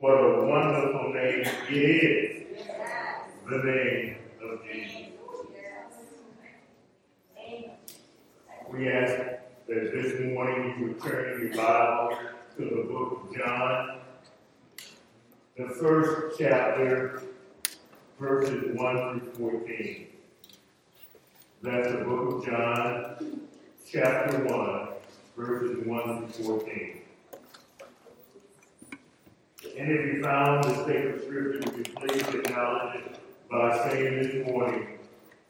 What a wonderful name it is. The name of Jesus. We ask that this morning you would turn your Bible to the book of John, the first chapter, verses 1 through 14. That's the book of John, chapter 1, verses 1 through 14. And if you found the sacred scripture, would you please acknowledge it by saying this morning,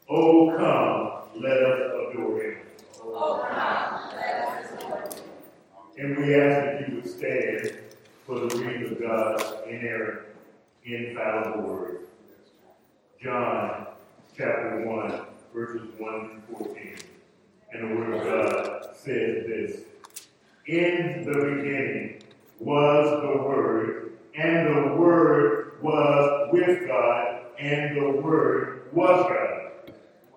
Oh, come, let us adore him. Oh, come, let us adore him. And we ask that you would stand for the reading of God's inerrant, infallible word. John chapter 1, verses 1 through 14. And the word of God says this. In the beginning was the Word, and the Word was with God, and the Word was God.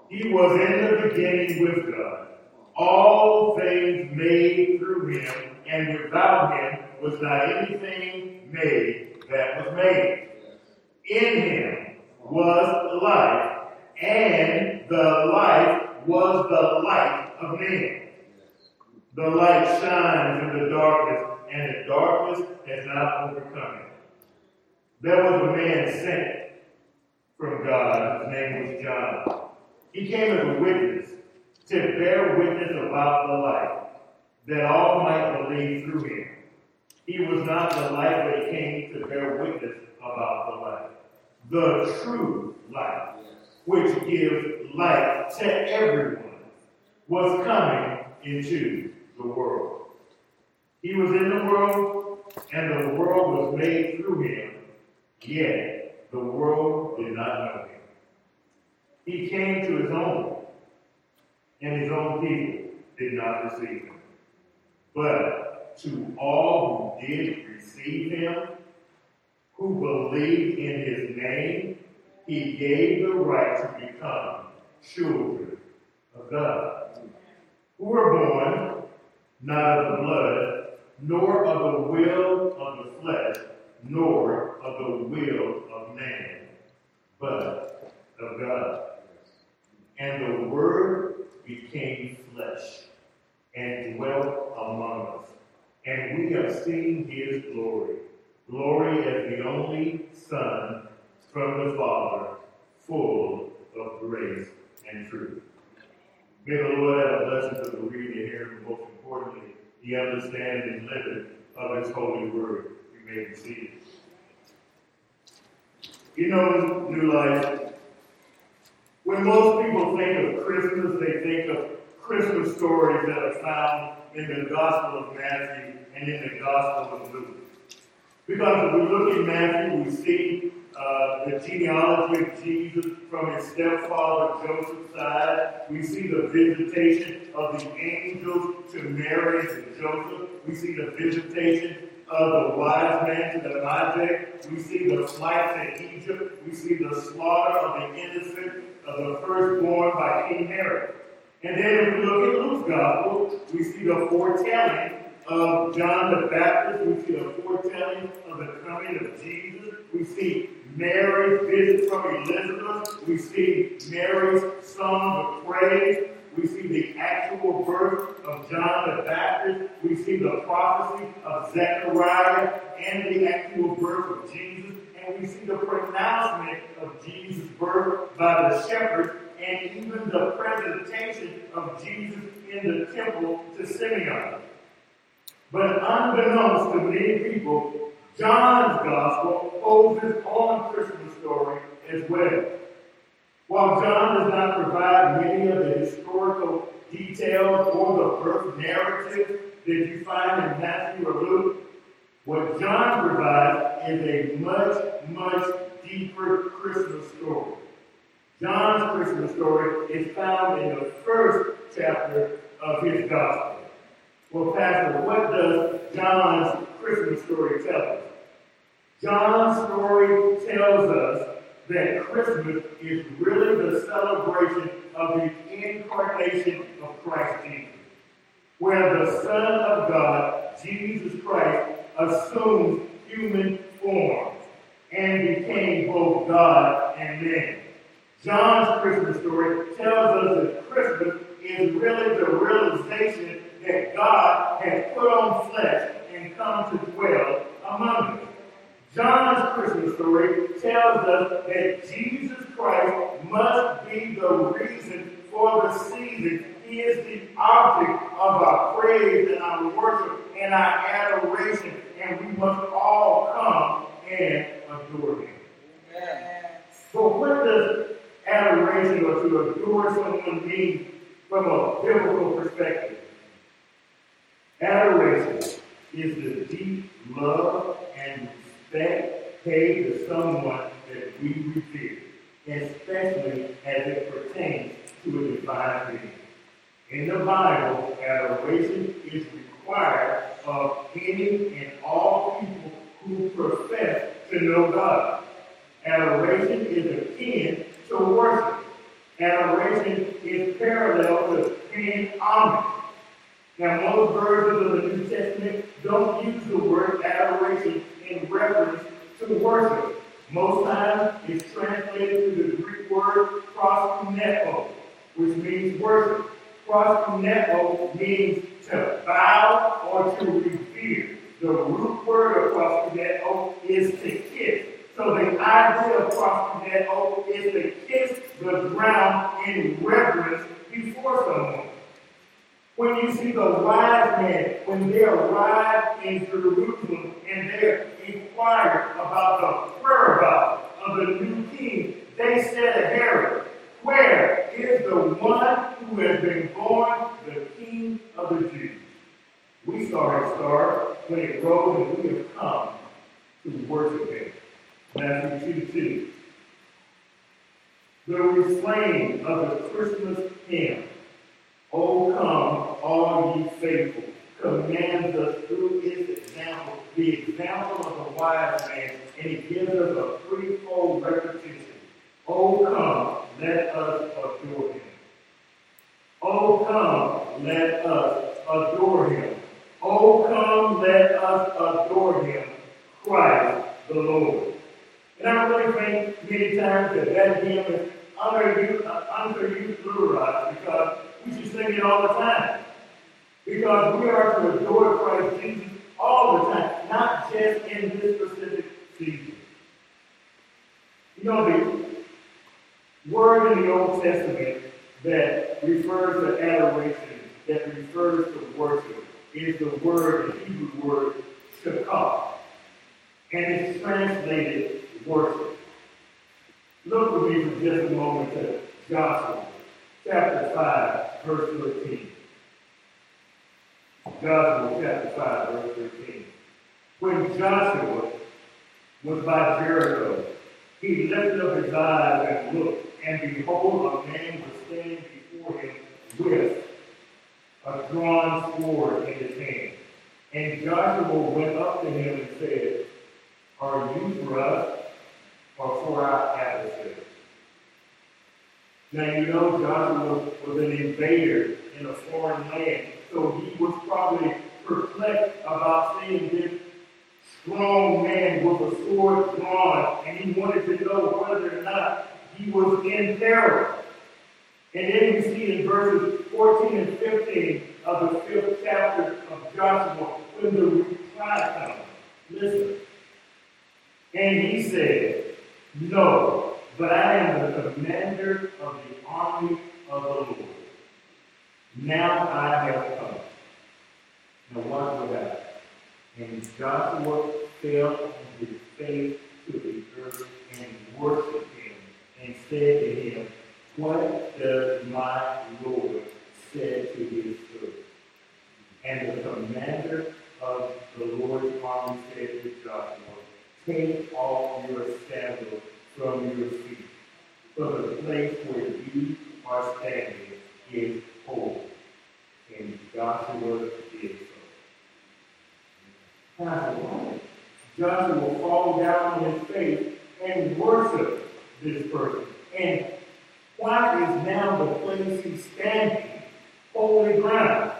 He was in the beginning with God. All things made through him, and without him was not anything made that was made. In him was life, and the life was the light of men. The light shines in the darkness, and the darkness has not overcome it. There was a man sent from God, his name was John. He came as a witness to bear witness about the light, that all might believe through him. He was not the light, but he came to bear witness about the light. The true light, which gives light to everyone, was coming into the world. He was in the world, and the world was made through him, yet the world did not know him. He came to his own, and his own people did not receive him. But to all who did receive him, who believed in his name, he gave the right to become children of God, who were born not of the blood, nor of the will of the flesh, nor of the will of man, but of God. And the Word became flesh and dwelt among us. And we have seen his glory. Glory as the only Son from the Father, full of grace and truth. May the Lord have a blessing to the reading and hearing, but most importantly, the understanding and living of his holy word. You may be seated. You know, New Life, when most people think of Christmas, they think of Christmas stories that are found in the Gospel of Matthew and in the Gospel of Luke. Because if we look in Matthew, we see uh, the genealogy of Jesus from his stepfather Joseph's side. We see the visitation of the angels to Mary and Joseph. We see the visitation of the wise men to the Magi. We see the flight to Egypt. We see the slaughter of the innocent, of the firstborn by King Herod. And then if we look at Luke's gospel, we see the foretelling of John the Baptist. We see the foretelling of the coming of Jesus. We see Mary's visit from Elizabeth. We see Mary's song of praise. We see the actual birth of John the Baptist. We see the prophecy of Zechariah and the actual birth of Jesus. And we see the pronouncement of Jesus' birth by the shepherds and even the presentation of Jesus in the temple to Simeon. But unbeknownst to many people, John's gospel holds its own Christmas story as well. While John does not provide many of the historical details or the birth narrative that you find in Matthew or Luke, what John provides is a much, much deeper Christmas story. John's Christmas story is found in the first chapter of his gospel. Well, Pastor, what does John's Christmas story tell us? John's story tells us that Christmas is really the celebration of the incarnation of Christ Jesus, where the Son of God, Jesus Christ, assumed human form and became both God and man. John's Christmas story tells us that Christmas is really the realization that God has put on flesh and come to dwell among us. John's Christmas story tells us that Jesus Christ must be the reason for the season. He is the object of our praise and our worship and our adoration, and we must all come and adore Him. So, what does adoration or to adore someone mean from a biblical perspective? Adoration is the deep love and respect paid to someone that we revere, especially as it pertains to a divine being. In the Bible, adoration is required of any and all people who profess to know God. Adoration is akin to worship. Adoration is parallel to paying homage. Now, most versions of the New Testament don't use the word adoration in reference to worship. Most times it's translated to the Greek word proskuneo, which means worship. Proskuneo means to bow or to revere. The root word of proskuneo is to kiss. So the idea of proskuneo is to kiss the ground in reverence before someone. When you see the wise men, when they arrive in Jerusalem and they inquire about the whereabouts of the new king, they said to Herod, Where is the one who has been born the king of the Jews? We saw his star when it rose and we have come to worship him. Matthew 2 2. The refrain of the Christmas hymn O come, all ye faithful, commands us through his example, the example of the wise man, and he gives us a threefold repetition. O come, let us adore him. O come, let us adore him. O come, let us adore him, Christ the Lord. And I really think many times that that hymn is underused, uh, underutilized because we should sing it all the time. Because we are to adore Christ Jesus all the time, not just in this specific season. You know, the word in the Old Testament that refers to adoration, that refers to worship, is the word, the Hebrew word, shakah. And it's translated worship. Look with Joshua chapter 5, verse 13. Joshua chapter 5, verse 13. When Joshua was by Jericho, he lifted up his eyes and looked, and behold, a man was standing before him with a drawn sword in his hand. And Joshua went up to him and said, Are you for us or for our adversaries? Now you know Joshua was an invader in a foreign land, so he was probably perplexed about seeing this strong man with a sword drawn, and he wanted to know whether or not he was in peril. And then you see in verses 14 and 15 of the fifth chapter of Joshua, when the reply comes, listen. And he said, No, but I am the commander of the army of the Lord. Now I have come. Now watch what happens. And Joshua fell on his face to the earth and worshipped him and said to him, What does my Lord say to his servant? And the commander of the Lord's army said to Joshua, Take off your sandals from your feet. For the place where you are standing is holy. And Joshua did so. Joshua will fall down on his face and worship this person. And why is now the place he's standing holy ground?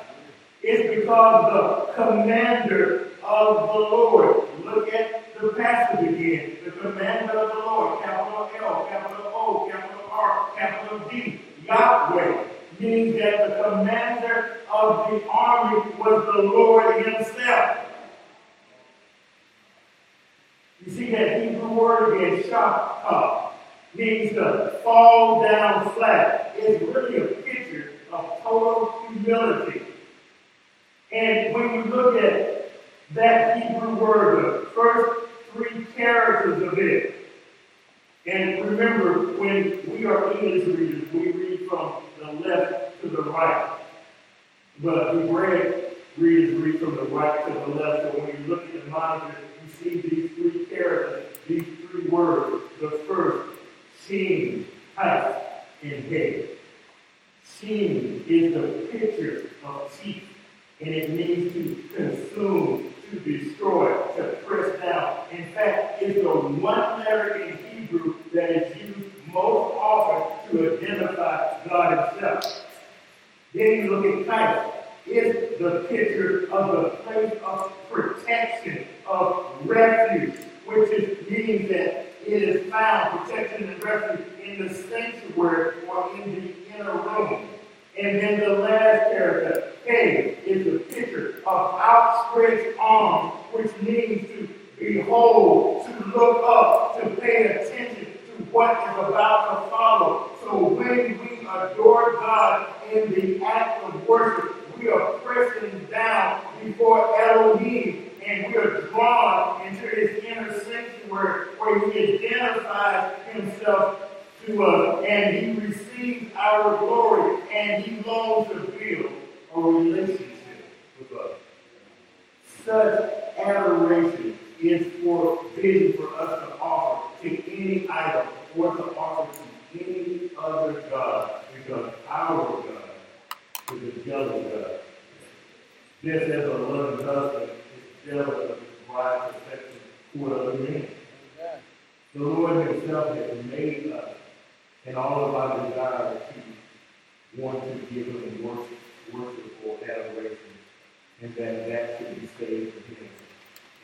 It's because the commander of the Lord. Look at the passage again. The commandment of the Lord, capital L, capital O, capital R, capital D. Yahweh means that the commander of the army was the Lord himself. You see that Hebrew word again, shakah, means to fall down flat. It's really a picture of total humility. And when you look at that Hebrew word, the first three characters of it, and remember, when we are English readers, we read from the left to the right. But Hebraic readers read from the right to the left. So when you look at the monitor, you see these three characters, these three words. The first, seen, height, and head. Seen is the picture of teeth, and it means to consume, to destroy, to press down. In fact, it's the one letter in Hebrew that is used most often to identify God Himself. Then you look at Christ. It's the picture of the place of protection, of refuge, which is, means that it is found, protection and refuge, in the sanctuary or in the inner room. And then the last character, K, is the picture of outstretched arms, which means to behold, to look up, to pay attention to what is about to follow. So when we adore God in the act of worship, we are pressing down before Elohim and we are drawn into his inner sanctuary where he identifies himself to us and he receives our glory and he longs to build a relationship with us. Such adoration is forbidden for us to offer to any idol or to offer to any other God because our God is a jealous God. Just as a loving husband is jealous of his bride's affection toward other men. The Lord Himself has made us and all of our desire to want to give Him worship, worship or adoration, and that that should be saved to Him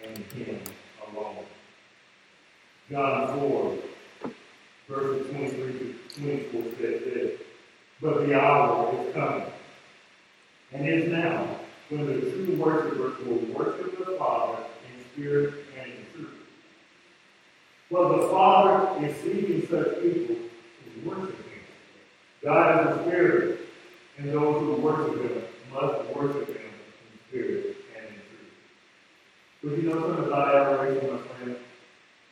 and Him alone. John 4, verses 23 to 24 says this, But the hour is coming, and is now, when the true worshipers will worship the Father in spirit and in truth. Well, the Father is seeking such people worship Him. God is a spirit, and those who worship Him must worship Him in spirit and in truth. But you know something about adoration, my friend?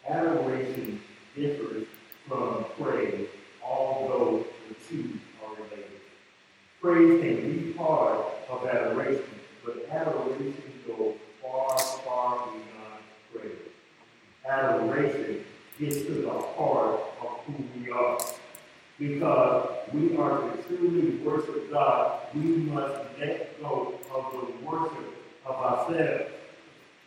Adoration differs from praise, although the two are related. Praise can be part of adoration, but adoration goes far, far beyond praise. Adoration gets to the heart of who we are. Because we are to truly worship God, we must let go of the worship of ourselves.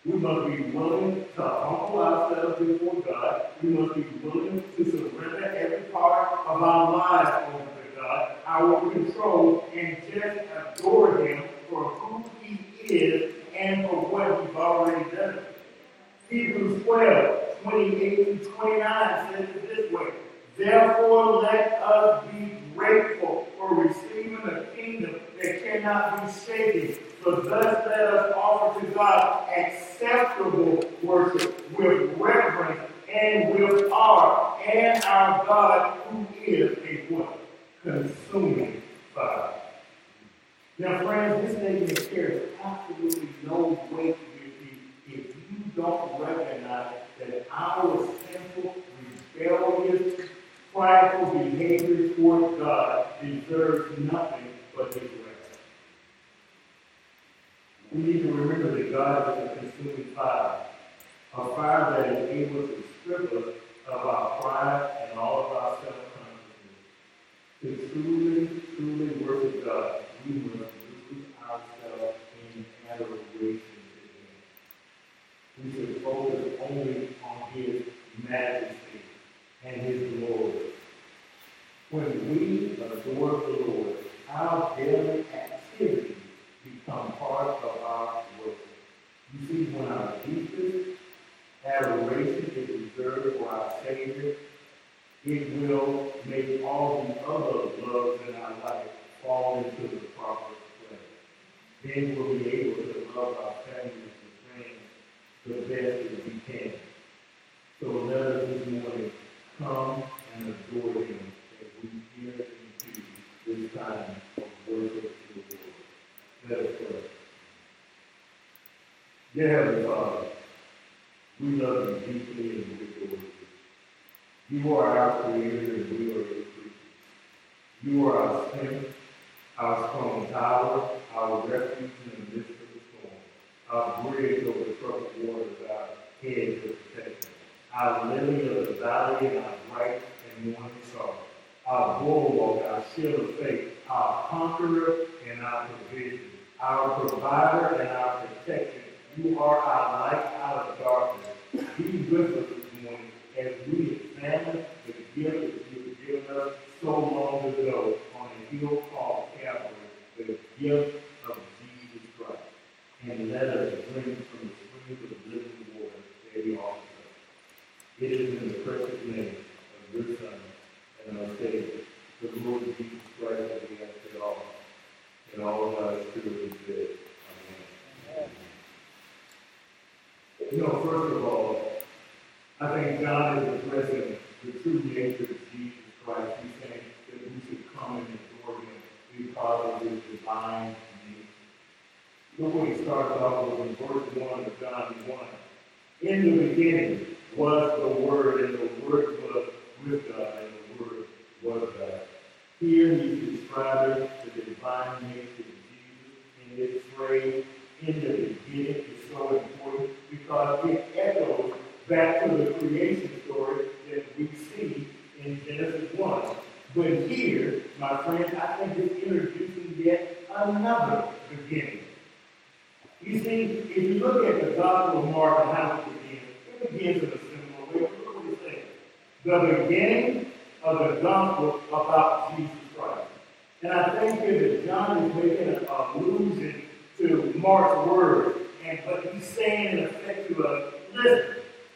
We must be willing to humble ourselves before God. We must be willing to surrender every part of our lives over to God, our control, and just adore Him for who He is and for what He's already done. Hebrews 12, 28 to 29 says it this way. Therefore, let us be grateful for receiving a kingdom that cannot be shaken. So thus let us offer to God acceptable worship with reverence and with awe, and our God who is a what? Consuming fire. Now, friends, this statement carries absolutely no weight with you if you don't recognize that our sinful, rebellious, prideful behavior toward God deserves nothing but His wrath. We need to remember that God is a consuming fire, a fire that is able to strip us of our pride and all of our self-consciousness. To truly, truly worship God, we must lose ourselves in adoration to Him. We should focus only on His majesty and His glory. When we adore the Lord, our daily activities become part of our worship. You see, when our deepest adoration is reserved for our Savior, it will make all the other loves in our life fall into the proper place. Then we'll be able to love our families and friends the best that we can. So let us this morning come and adore him as we enter into this time of worship to the Lord. Let us pray. Dear Heavenly Father, we love you deeply and we adore you. You are our creator and we are your creatures. You are our strength, our strong tower, our refuge in the midst of the storm, our bridge over troubled waters, our hedge of protection, our lily of the valley and our bright and morning star, our bulwark, our shield of faith, our conqueror and our provision, our provider and our protection. You are our light out of darkness. Be with us this morning as we examine the gift that you have given us so long ago on a hill called Calvary, the gift of Jesus Christ. And let us drink from the springs of living water that he offers us. It is in the precious name of your Son and our Savior, the Lord Jesus Christ, that we ask it all. And all of us truly said, Amen. You know, first of all, I think God is addressing the true nature of Jesus Christ. He's saying that we should come and adore him because of his divine nature. Look what he starts off with in verse 1 of John 1. In the beginning was the Word, and the Word was with God, and the Word was God. Here he's describing the divine nature of Jesus, and this phrase, in the beginning, is so important because it echoes back to the creation story that we see in Genesis 1. But here, my friend, I think it's introducing yet another beginning. You see, if you look at the Gospel of Mark and how it begins, it begins in a similar way. Look what it says. The beginning of the Gospel about Jesus Christ. And I think here that John is making an allusion to Mark's words. And but he's saying in effect to us, listen,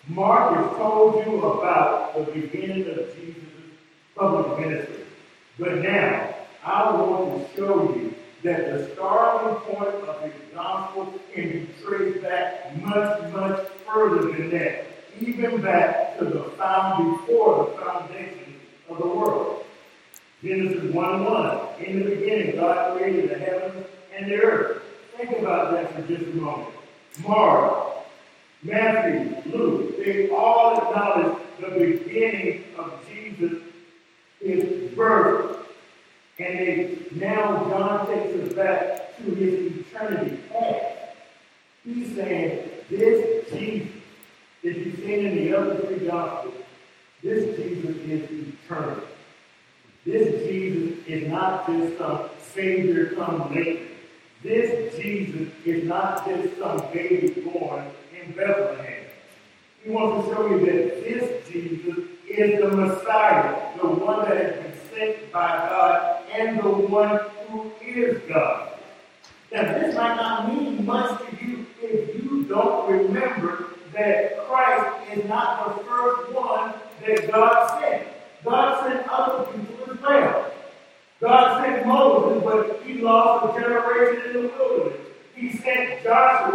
Mark has told you the beginning of Jesus' public ministry. But now, I want to show you that the starting point of his gospel can be traced back much, much further than that. Even back to the found before the foundation of the world. Genesis 1 1. In the beginning, God created the heavens and the earth. Think about that for just a moment. Mark, Matthew, Luke, they all acknowledge the beginning of Jesus' his birth. And they, now John takes us back to his eternity past. He's saying this Jesus, if you've seen in the other three gospels, this Jesus is eternal. This Jesus is not just some Savior come later. This Jesus is not just some baby born in Bethlehem. He wants to show you that this Jesus is the Messiah, the one that has been sent by God, and the one who is God. Now, this might not mean much to you if you don't remember that Christ is not the first one that God sent. God sent other people as well. God sent Moses, but he lost a generation in the wilderness. He sent Joshua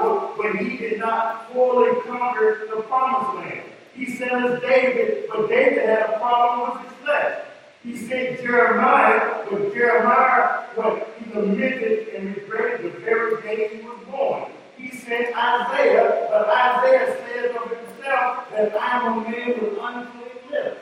when he did not fully conquer the promised land. He sent us David, but David had a problem with his flesh. He sent Jeremiah, but Jeremiah was he lamented and regretted the very day he was born. He sent Isaiah, but Isaiah says of himself that I am a man with unclean lips.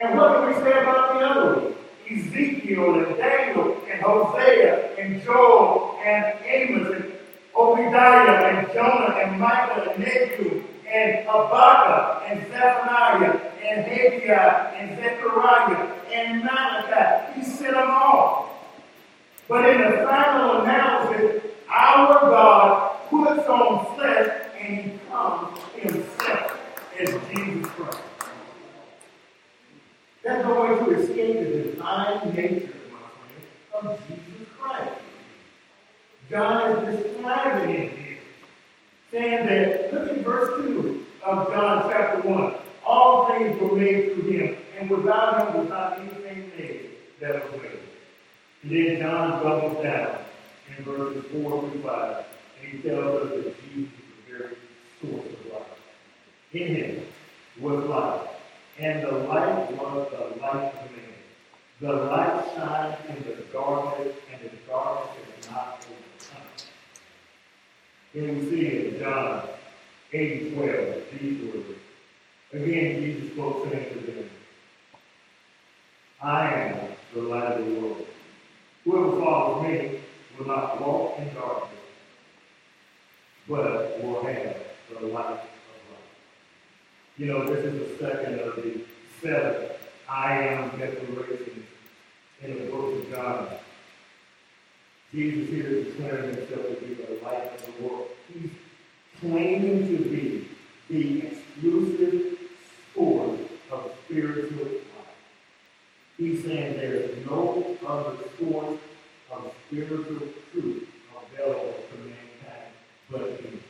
And what do we say about the other? Ezekiel and Daniel and Hosea and Joel and Amos and Obadiah and Jonah and Micah and Nahum and Habakkuk and Zephaniah and Haggai and Zechariah and Malachi. He sent them all. But in the final analysis, our God puts on flesh and he comes himself as Jesus Christ. That's no way to escape the divine nature, of Jesus Christ. John is describing it here, saying that, look at verse 2 of John chapter 1. All things were made through him, and without him was not anything made that was made. And then John doubles down in verses 4 through 5, and he tells us that Jesus is the very source of life. In him was life, and the light was the light of man. The light shines in the darkness, and the darkness. Then we see in John 8 and 12, these words. Again, Jesus spoke saying to them, I am the light of the world. Whoever follows me will not walk in darkness, but will have the light of life. You know, this is the second of the seven I am declarations in the book of John. Jesus here is declaring himself to be the light of the world. He's claiming to be the exclusive source of spiritual life. He's saying there is no other source of spiritual truth available to mankind but him.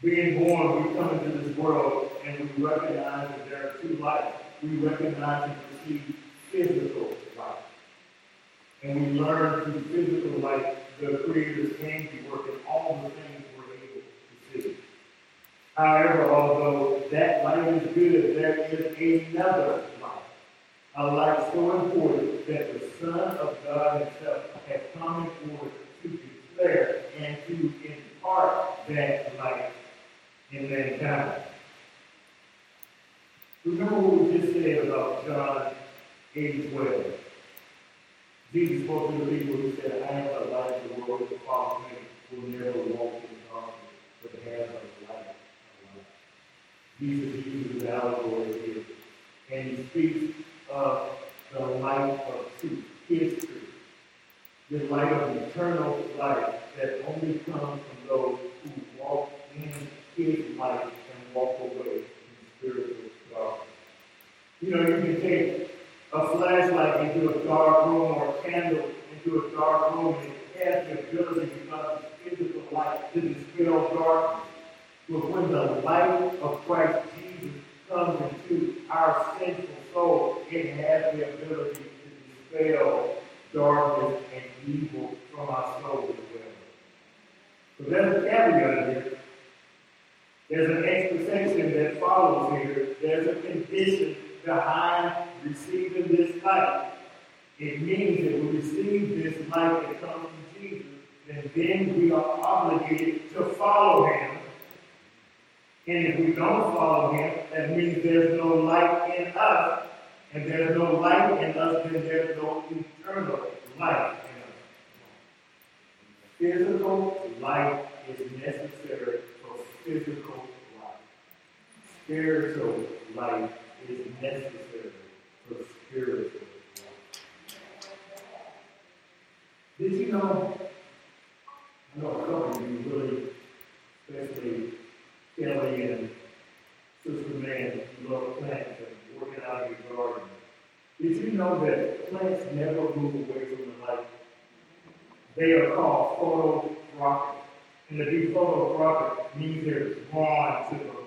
Being born, we come into this world and we recognize that there are two lives. We recognize and receive physical. And we learn through physical life the Creator's handiwork and all the things we're able to see. However, although that light is good, there is another light. A light so important that the Son of God Himself has come forward to declare and to impart that light in mankind. Remember what we just said about John 8 12. Jesus spoke to the people who said, I am the light of the world, the follow me will never walk in darkness, but have the light of life. Jesus uses allegory here, and he speaks of the light of truth, his truth. The light of eternal life that only comes from those who walk in his light and walk away from spiritual darkness. You know, you can take a flashlight into a dark room or a candle into a dark room and it has the ability of physical light to dispel darkness. But when the light of Christ Jesus comes into our sinful soul, it has the ability to dispel darkness and evil from our soul as well. So there's a caveat here. There's an expectation that follows here. There's a condition behind receiving this light. It means that we receive this light that comes from Jesus, and then we are obligated to follow him. And if we don't follow him, that means there's no light in us. And there's no light in us, then there's no eternal light in us. Physical light is necessary for physical life. Spiritual light is necessary for spiritual life. Did you know? I know a couple of you really, especially Kelly and Sister Man, love plants and working out in your garden. Did you know that plants never move away from the light? They are called phototrophic. And to be phototrophic means they're drawn to the.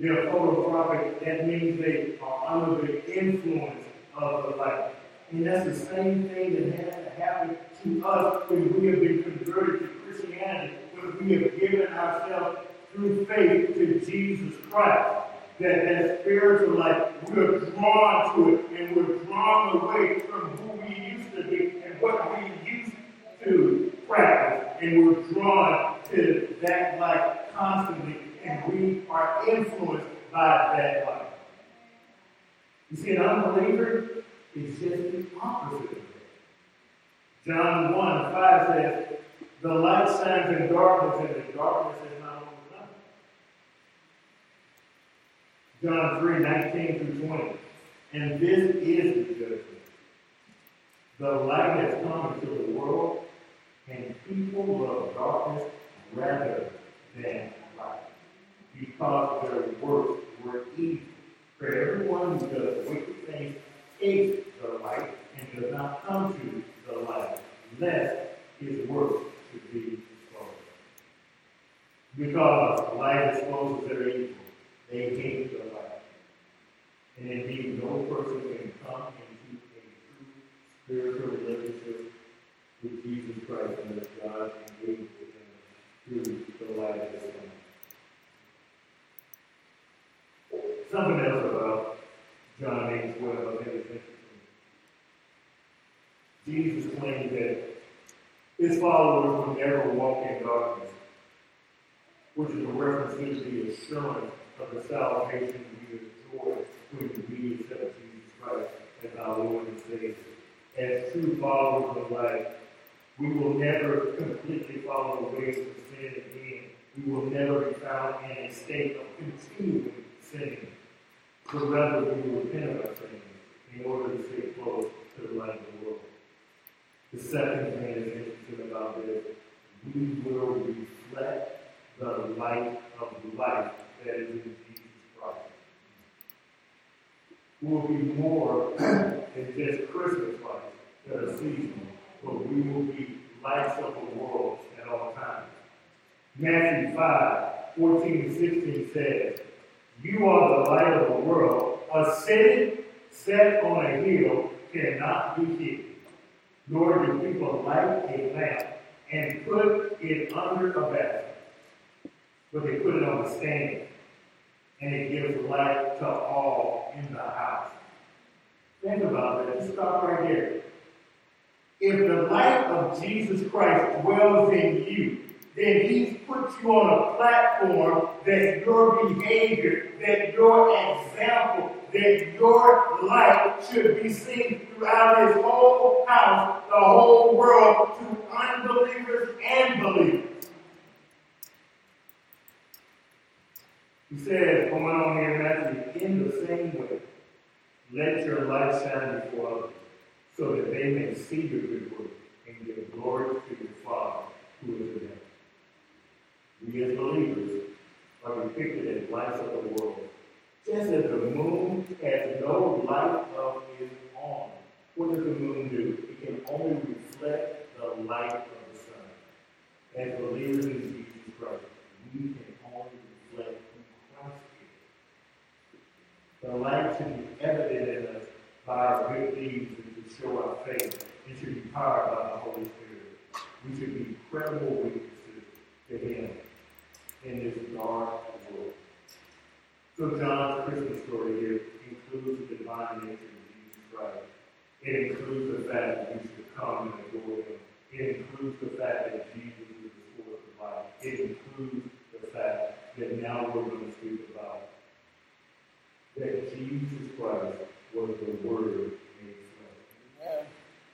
They're phototrophic, that means they are under the influence of the light. And that's the same thing that has to happen to us when we have been converted to Christianity, when we have given ourselves through faith to Jesus Christ. That that spiritual life, we're drawn to it, and we're drawn away from who we used to be and what we used to practice, and we're drawn to that light constantly, and we are influenced by that light. You see, an unbeliever is just the opposite of that. John 1 5 says, The light shines in darkness, and the darkness is not overcome. John 3 19 through 20. And this is the judgment. The light has come into the world, and people love darkness rather than light, because their works were evil. For everyone who does wicked things hates the light and does not come to the light, lest his works should be exposed. Because light exposes their evil, they hate the light And indeed, no person can come into a true spiritual relationship with Jesus Christ unless God engages with him through the light of his Son. Something else about John 8 12, I is interesting. Jesus claimed that his followers would never walk in darkness, which is a reference to the assurance of the salvation we enjoy when we accept Jesus Christ as our Lord and Savior. As true followers of light, we will never completely follow the ways of sin again. We will never be found in a state of continuing sinning. But rather, repent of our sins in order to stay close to the light of the world. The second thing that's interesting about this, we will reflect the light of life that is in Jesus Christ. We will be more than just Christmas lights that are seasonal, but we will be lights of the world at all times. Matthew 5, 14 and 16 says, You are the light of the world. A city set on a hill cannot be hidden nor do people light a lamp and put it under a basket, but they put it on a stand, and it gives light to all in the house. Think about that. Just stop right here. If the light of Jesus Christ dwells in you, then He's put you on a platform that your behavior, that your example, that your light should be seen throughout His whole house, the whole world, to unbelievers and believers. He says, going on here Matthew, in the same way, let your light shine before others, so that they may see your good work and give glory to your Father who is in heaven. We as believers are depicted as lights of the world. Just as the moon has no light of its own. What does the moon do? It can only reflect the light of the sun. As believers in Jesus Christ, we can only reflect who Christ is. The light should be evident in us by our good deeds and to show our faith. It should be powered by the Holy Spirit. We should be credible witnesses to Him in this dark world. So John's Christmas story here includes the divine nature of Jesus Christ. It includes the fact that we should come and adore him. It includes the fact that Jesus is the source of life. It includes the fact that now we're going to speak about that Jesus Christ was the Word made flesh.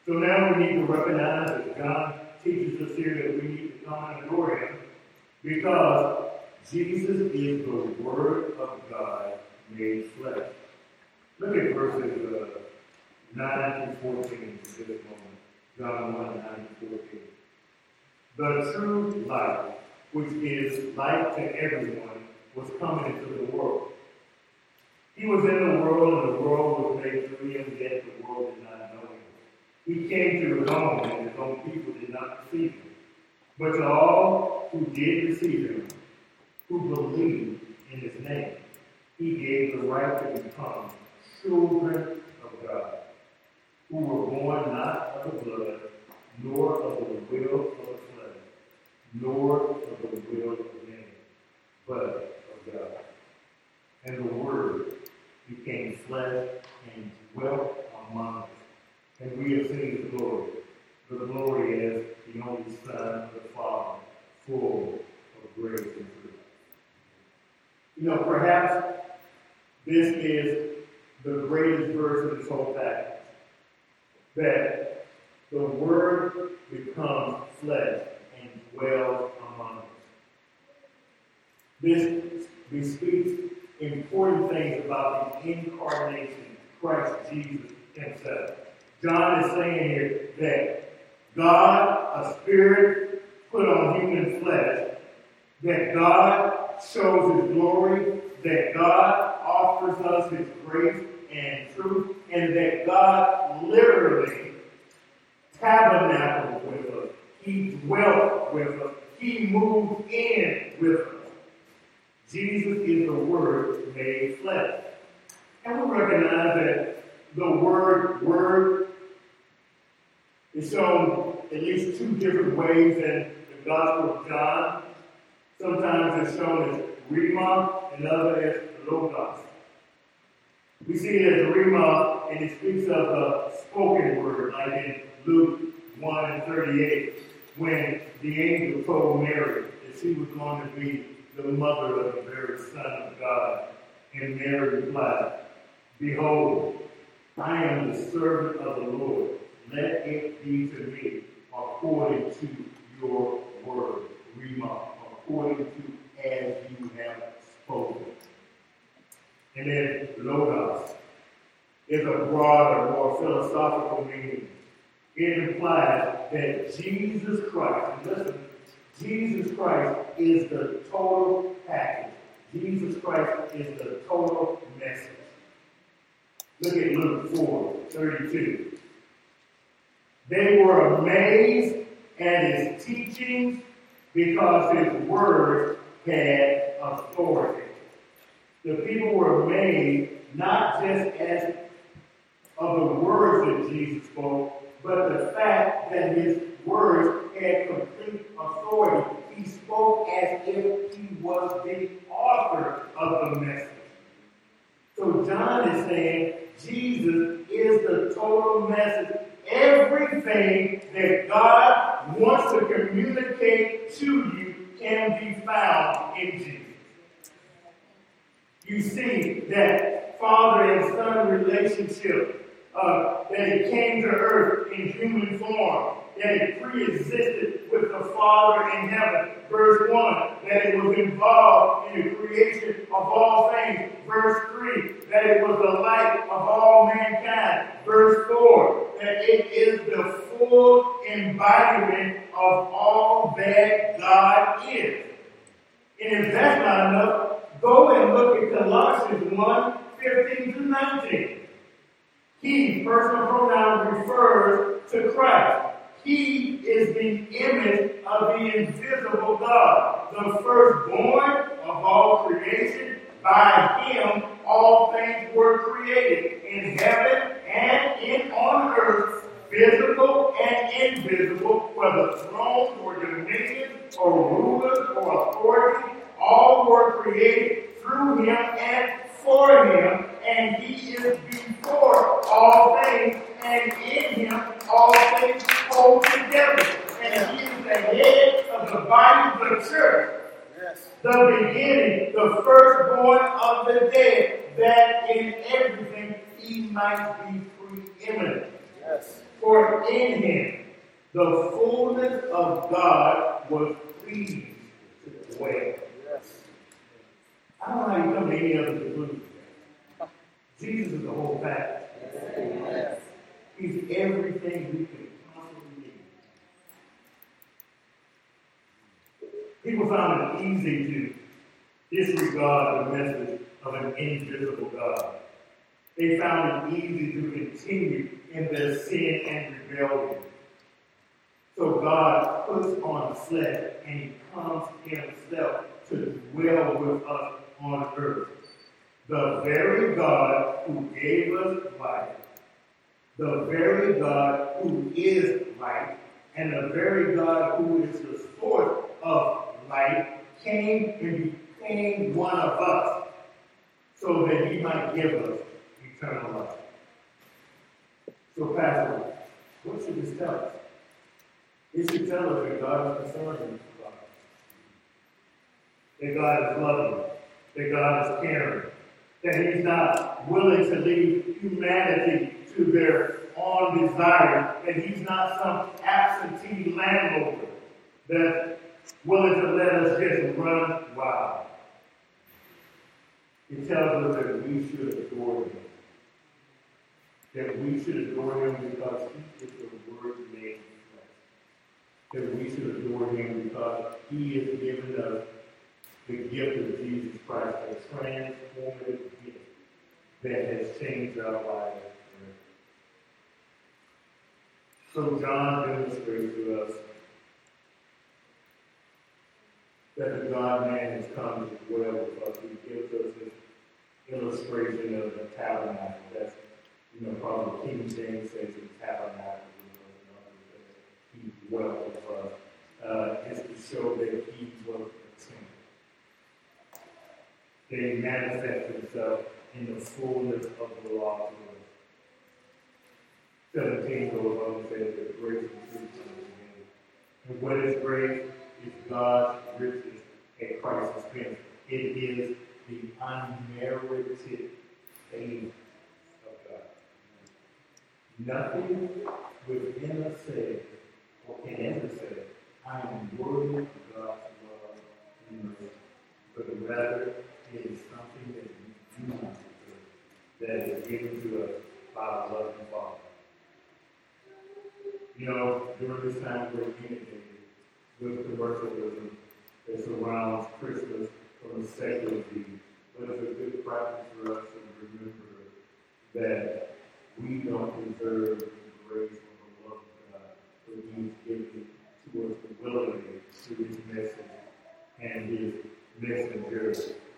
So now we need to recognize that God teaches us here that we need to come and adore him because Jesus is the Word of God made flesh. Look at verses uh, 9 to 14 for this moment. John 1, 9 to 14. The true light, which is light to everyone, was coming into the world. He was in the world, and the world was made through him, yet the world did not know him. He came to his own, and his own people did not receive him. But to all who did receive him, who believed in his name, he gave the right to become children of God, who were born not of the blood, nor of the will of the flesh, nor of the will of man, but of God. And the Word became flesh and dwelt among us. And we have seen his glory, the glory as the only Son of the Father, full of grace and truth. You know, perhaps this is the greatest verse of this whole passage. That the Word becomes flesh and dwells among us. This bespeaks important things about the incarnation, Christ Jesus himself. John is saying here that God, a spirit, put on human flesh, that God shows his glory, that God offers us his grace and truth, and that God literally tabernacled with us. He dwelt with us. He moved in with us. Jesus is the Word made flesh. And we recognize that the word word is shown at least two different ways in the Gospel of John. Sometimes it's shown as Rhema and other as Logos. We see it as Rhema, and it speaks of the spoken word, like in Luke 1 and 38, when the angel told Mary that she was going to be the mother of the very Son of God. And Mary replied, Behold, I am the servant of the Lord. Let it be to me according to your word. Rhema, according to as you have spoken. And then logos is a broader, more philosophical meaning. It implies that Jesus Christ, listen, Jesus Christ is the total package. Jesus Christ is the total message. Look at Luke 4, 32. They were amazed at his teachings because his words had authority. The people were amazed not just as of the words that Jesus spoke, but the fact that his words had complete authority. He spoke as if he was the author of the message. So John is saying Jesus is the total message. Everything that God wants to communicate to you can be found in Jesus. You see that father and son relationship uh, that came to earth in human form, that it pre-existed with the Father in heaven. Verse 1, that it was involved in the creation of all things. Verse 3, that it was the light of all mankind. Verse 4, that it is the full embodiment of all that God is. And if that's not enough, go and look at Colossians 1, 15 to 19. He, personal pronoun, refers to Christ. He is the image of the invisible God, the firstborn of all creation. By him, all things were created in heaven and in on earth, visible and invisible, whether thrones or dominions or rulers or authorities, all were created through him and for him, and he is before all things, and in him all things hold together. And he is the head of the body of the church. Yes. The beginning, the firstborn of the dead, that in everything he might be preeminent. Yes. For in him the fullness of God was pleased to dwell. Yes. I don't know how you come to any other conclusion. Jesus is the whole package. He's everything we could possibly need. People found it easy to disregard the message of an invisible God. They found it easy to continue in their sin and rebellion. So God puts on flesh and he comes himself to dwell with us on earth. The very God who gave us life, the very God who is light, and the very God who is the source of light came and became one of us so that he might give us eternal life. So, Pastor, what should this tell us? It should tell us that God is concerned about us. That God is loving that God is caring, that He's not willing to leave humanity to their own desire, that He's not some absentee landlord that's willing to let us just run wild. He tells us that we should adore Him. That we should adore Him because He is the Word made flesh. That we should adore Him because He has given us the gift of Jesus Christ, a transformative gift that has changed our lives. So John demonstrates to us that the God man has come to dwell with us. He gives us his illustration of the tabernacle. That's, you know, probably King James says the tabernacle, you know, he dwelt with us. Uh, it's to show that he was a temple. They manifest themselves in the fullness of the law. 17 goes on and says that grace and truth come together. And what is grace? It's God's riches at Christ's expense. It is the unmerited favor of God. Nothing within us says or can ever say, I am worthy of God's love and mercy. But rather, it is something that we do not deserve, that is given to us by our loving Father. You know, during this time we're inundated with commercialism that surrounds Christmas from a secular view. But it's a good practice for us to remember that we don't deserve the grace or the love of God, but He's given to us willingly through His message and His messenger,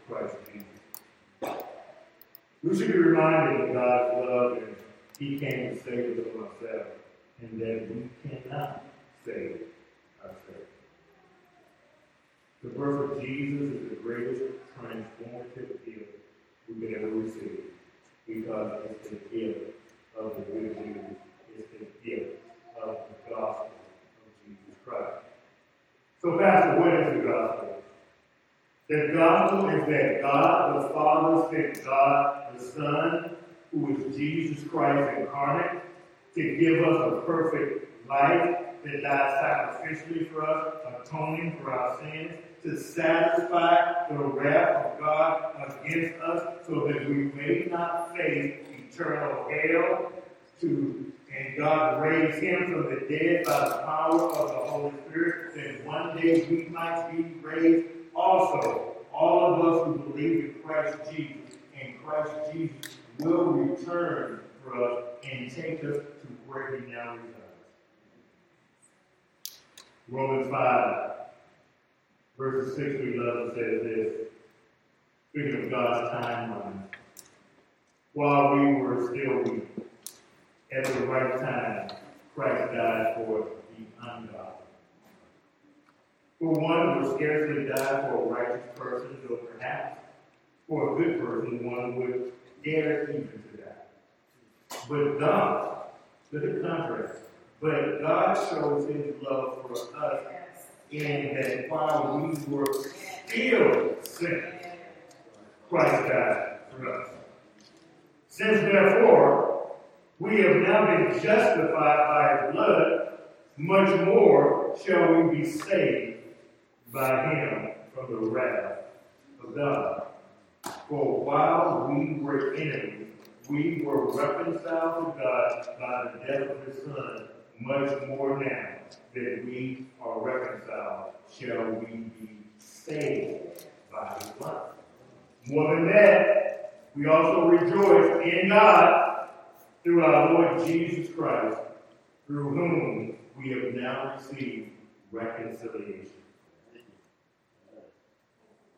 Christ Jesus. We should be reminded of God's love and He came to save us from ourselves, and that we cannot save ourselves. The birth of Jesus is the greatest transformative gift we could ever receive because it's the gift of the good news. It's the gift of the gospel of Jesus Christ. So, Pastor, what is the gospel? The gospel is that God the Father sent God the Son, who is Jesus Christ incarnate, to give us a perfect life that died sacrificially for us, atoning for our sins, to satisfy the wrath of God against us so that we may not face eternal hell to and God raised him from the dead by the power of the Holy Spirit, that one day we might be raised also. All of us who believe in Christ Jesus, and Christ Jesus will return for us and take us where he now resides. Romans 5, verses 6 to 11 says this, speaking of God's timeline. While we were still weak, at the right time, Christ died for the ungodly. For one would scarcely die for a righteous person, though perhaps for a good person one would dare even to die. But God, at the contrast. But God shows his love for us in that while we were still sinners, Christ died for us. Since therefore we have now been justified by his blood, much more shall we be saved by him from the wrath of God. For while we were enemies, we were reconciled to God by the death of his Son much more now that we are reconciled, shall we be saved by his blood. More than that, we also rejoice in God through our Lord Jesus Christ, through whom we have now received reconciliation.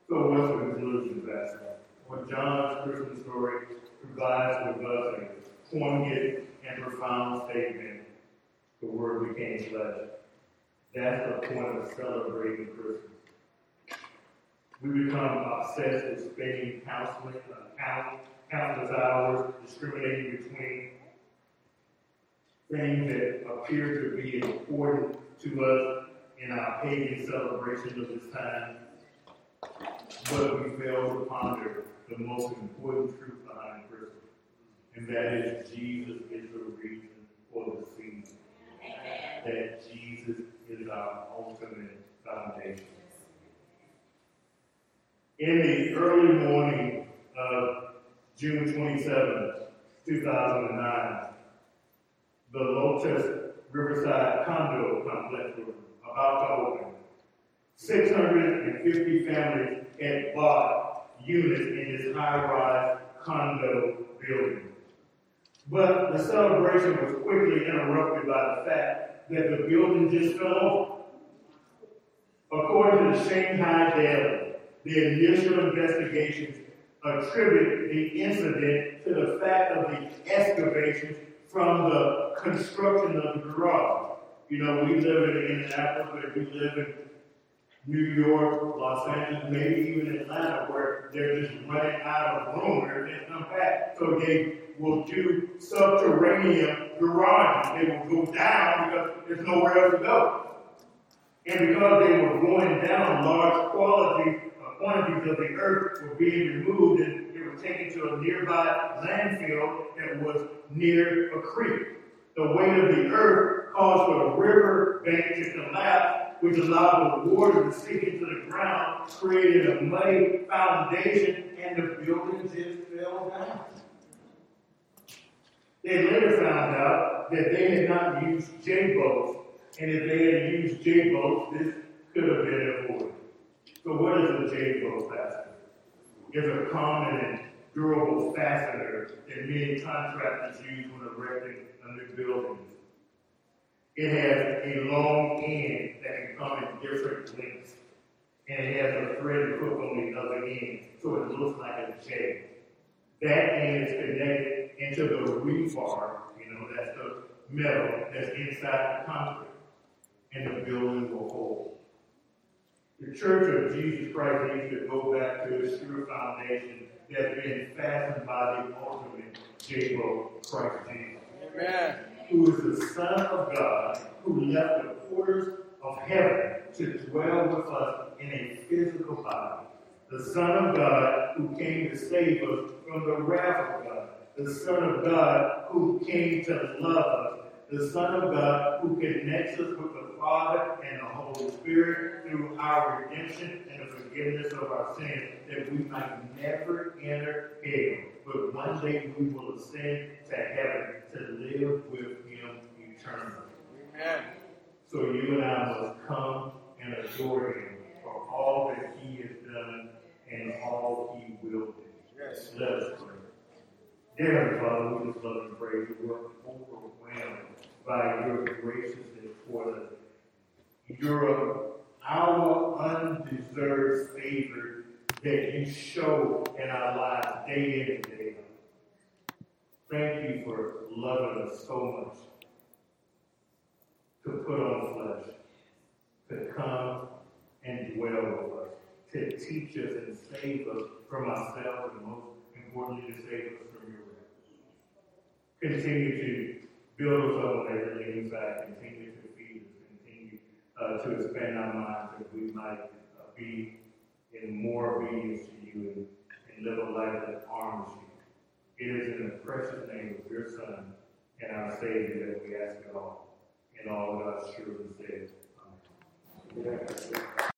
So what's the conclusion, Pastor? Well, John's Christmas story provides with us a poignant and profound statement the Word became flesh. That's the point of celebrating Christmas. We become obsessed with spending uh, countless hours discriminating between things that appear to be important to us in our pagan celebration of this time, but we fail to ponder the most important truth behind Christmas, and that is Jesus is the reason for the season that Jesus is our ultimate foundation. In the early morning of June 27, 2009, the Lotus Riverside condo complex was about to open. 650 families had bought units in this high-rise condo building. But the celebration was quickly interrupted by the fact that the building just fell over. According to the Shanghai Daily, the initial investigations attribute the incident to the fact of the excavations from the construction of the garage. You know, we live in Indianapolis, but we live in New York, Los Angeles, maybe even Atlanta, where they're just running out of room or they come back. So they will do subterranean garages. They will go down because there's nowhere else to go. And because they were going down, large quality uh, quantities of the earth were being removed and they were taken to a nearby landfill that was near a creek. The weight of the earth caused for the river bank to collapse, which allowed the water to sink into the ground, created a muddy foundation, and the building just fell down. They later found out that they had not used J bolts, and if they had used J bolts, this could have been avoided. So, what is a J bolt fastener? It's a common and durable fastener that many contractors use when erecting a new building. It has a long end that can come in different lengths, and it has a thread hook on the other end, so it looks like a J. That end is connected into the rebar, you know, that's the metal that's inside the concrete, and the building will hold. The Church of Jesus Christ needs to go back to its true foundation that's been fastened by the ultimate J-Bolt, Christ Jesus. Amen. Who is the Son of God, who left the quarters of heaven to dwell with us in a physical body. The Son of God who came to save us from the wrath of God. The Son of God who came to love us. The Son of God who connects us with the Father and the Holy Spirit through our redemption and the forgiveness of our sins, that we might never enter hell, but one day we will ascend to heaven to live with him eternally. Amen. So you and I must come and adore him for all that he has done and all he will do. Yes. Let us pray. Dear Father, we just love and praise you. We're overwhelmed by your graciousness toward us. Your our undeserved favor that you show in our lives day in and day out. Thank you for loving us so much to put on flesh, to come and dwell with us, to teach us and save us from ourselves, and most importantly, to save us from your wrath. Continue to build us up on every inside, continue to feed us, continue uh, to expand our minds that we might uh, be in more obedience to you and, and live a life that honors you. It is in the precious name of your Son and our Savior that we ask it all. And all of God's children say, Amen.